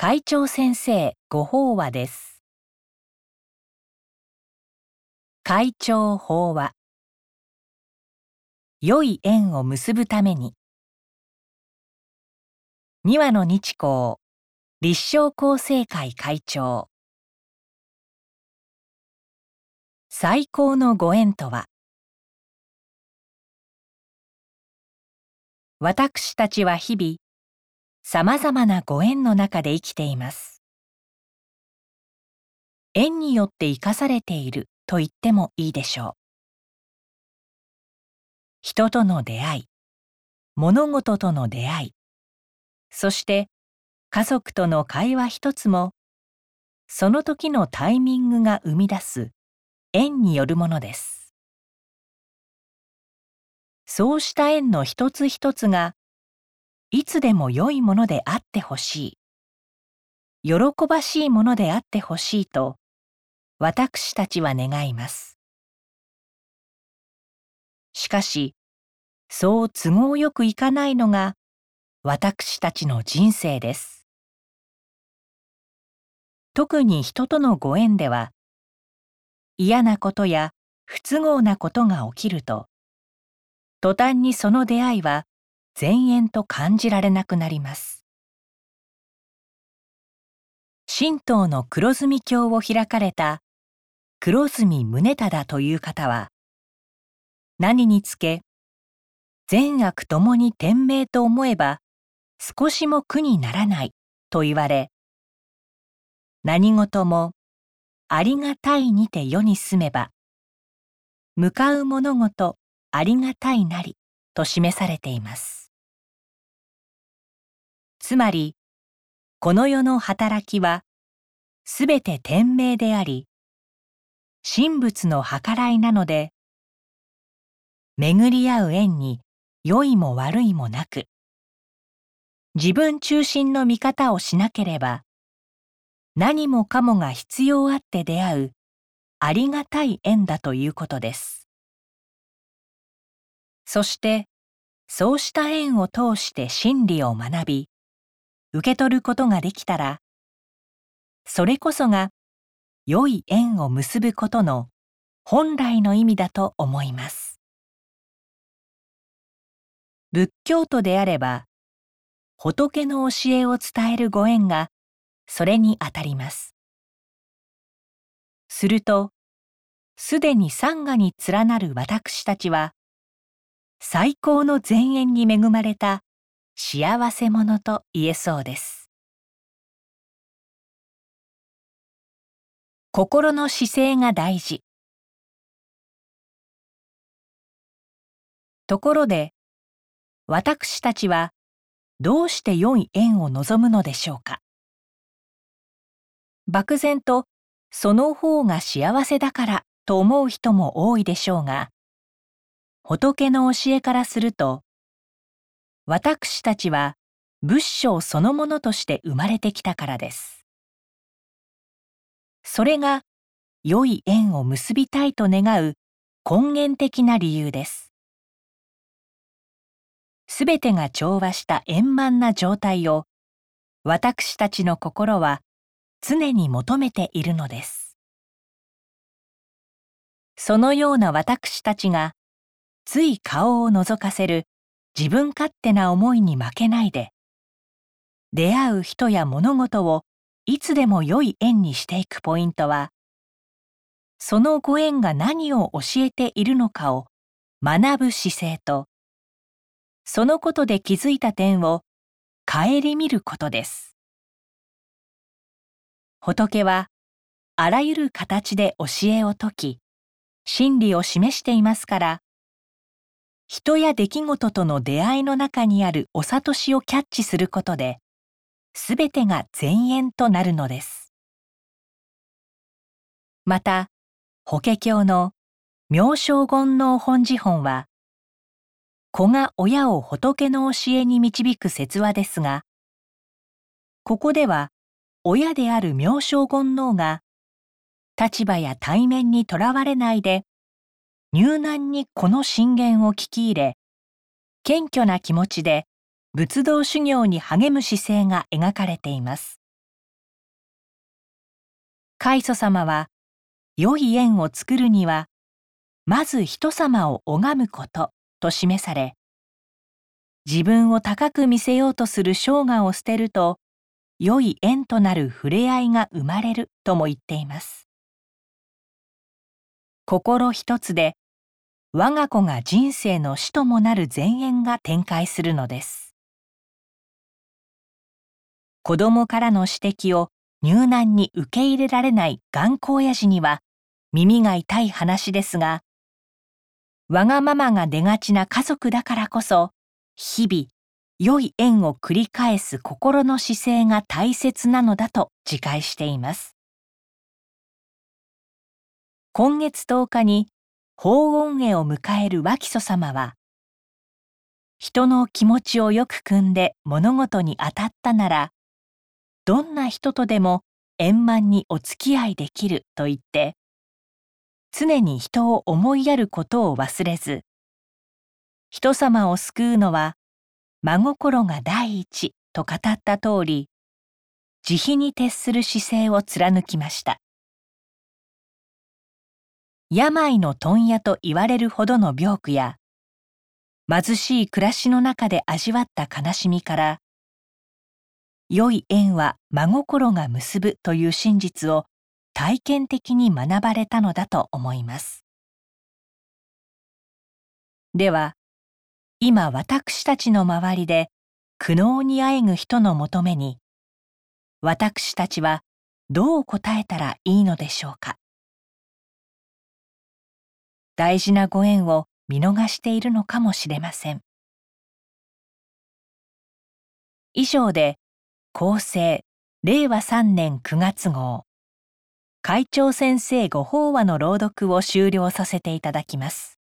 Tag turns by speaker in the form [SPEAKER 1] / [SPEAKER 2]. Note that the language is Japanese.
[SPEAKER 1] 会長先生ご法話です。会長法話。良い縁を結ぶために。二羽の日光立正厚生会会長。最高のご縁とは。私たちは日々さまざまなご縁の中で生きています。縁によって生かされていると言ってもいいでしょう。人との出会い、物事との出会い、そして家族との会話一つも、その時のタイミングが生み出す縁によるものです。そうした縁の一つ一つが、いつでも良いものであってほしい。喜ばしいものであってほしいと、私たちは願います。しかし、そう都合よくいかないのが、私たちの人生です。特に人とのご縁では、嫌なことや不都合なことが起きると、途端にその出会いは前縁と感じられなくなります。神道の黒住教を開かれた黒住宗忠という方は、何につけ、善悪ともに天命と思えば少しも苦にならないと言われ、何事もありがたいにて世に住めば、向かう物事ありがたいなりと示されています。つまり、この世の働きは、すべて天命であり、神仏の計らいなので、巡り合う縁に良いも悪いもなく、自分中心の見方をしなければ、何もかもが必要あって出会うありがたい縁だということです。そして、そうした縁を通して真理を学び、受け取ることができたら、それこそが良い縁を結ぶことの本来の意味だと思います。仏教徒であれば、仏の教えを伝えるご縁がそれにあたります。すると、すでに山河に連なる私たちは、最高の前縁に恵まれた幸せ者と言えそうです。心の姿勢が大事。ところで、私たちはどうして良い縁を望むのでしょうか？漠然とその方が幸せだからと思う人も多いでしょうが、仏の教えからすると、私たちは仏性そのものとして生まれてきたからです。それが良い縁を結びたいと願う根源的な理由です。すべてが調和した円満な状態を私たちの心は常に求めているのです。そのような私たちがつい顔を覗かせる自分勝手な思いに負けないで、出会う人や物事をいつでも良い縁にしていくポイントは、そのご縁が何を教えているのかを学ぶ姿勢と、そのことで気づいた点を顧みることです。仏はあらゆる形で教えを説き、真理を示していますから、人や出来事との出会いの中にあるお悟しをキャッチすることで、すべてが前縁となるのです。また、法華経の妙正言能本寺本は、子が親を仏の教えに導く説話ですが、ここでは親である妙正言能が、立場や対面にとらわれないで、入難にこの信玄を聞き入れ、謙虚な気持ちで仏道修行に励む姿勢が描かれています。海祖様は良い縁を作るにはまず人様を拝むことと示され自分を高く見せようとする生涯を捨てると良い縁となる触れ合いが生まれるとも言っています心一つで我が子が人生の死ともなる前縁が展開するのです。子供からの指摘を入難に受け入れられない頑固親父には耳が痛い話ですがわがままが出がちな家族だからこそ日々良い縁を繰り返す心の姿勢が大切なのだと自戒しています。今月10日に法恩会を迎える脇祖様は人の気持ちをよく汲んで物事に当たったならどんな人とでも円満にお付き合いできると言って常に人を思いやることを忘れず人様を救うのは真心が第一と語った通り慈悲に徹する姿勢を貫きました。病の問屋と言われるほどの病苦や貧しい暮らしの中で味わった悲しみから良い縁は真心が結ぶという真実を体験的に学ばれたのだと思いますでは今私たちの周りで苦悩にあえぐ人の求めに私たちはどう答えたらいいのでしょうか大事なご縁を見逃しているのかもしれません。以上で厚生令和3年9月号。会長先生ご法話の朗読を終了させていただきます。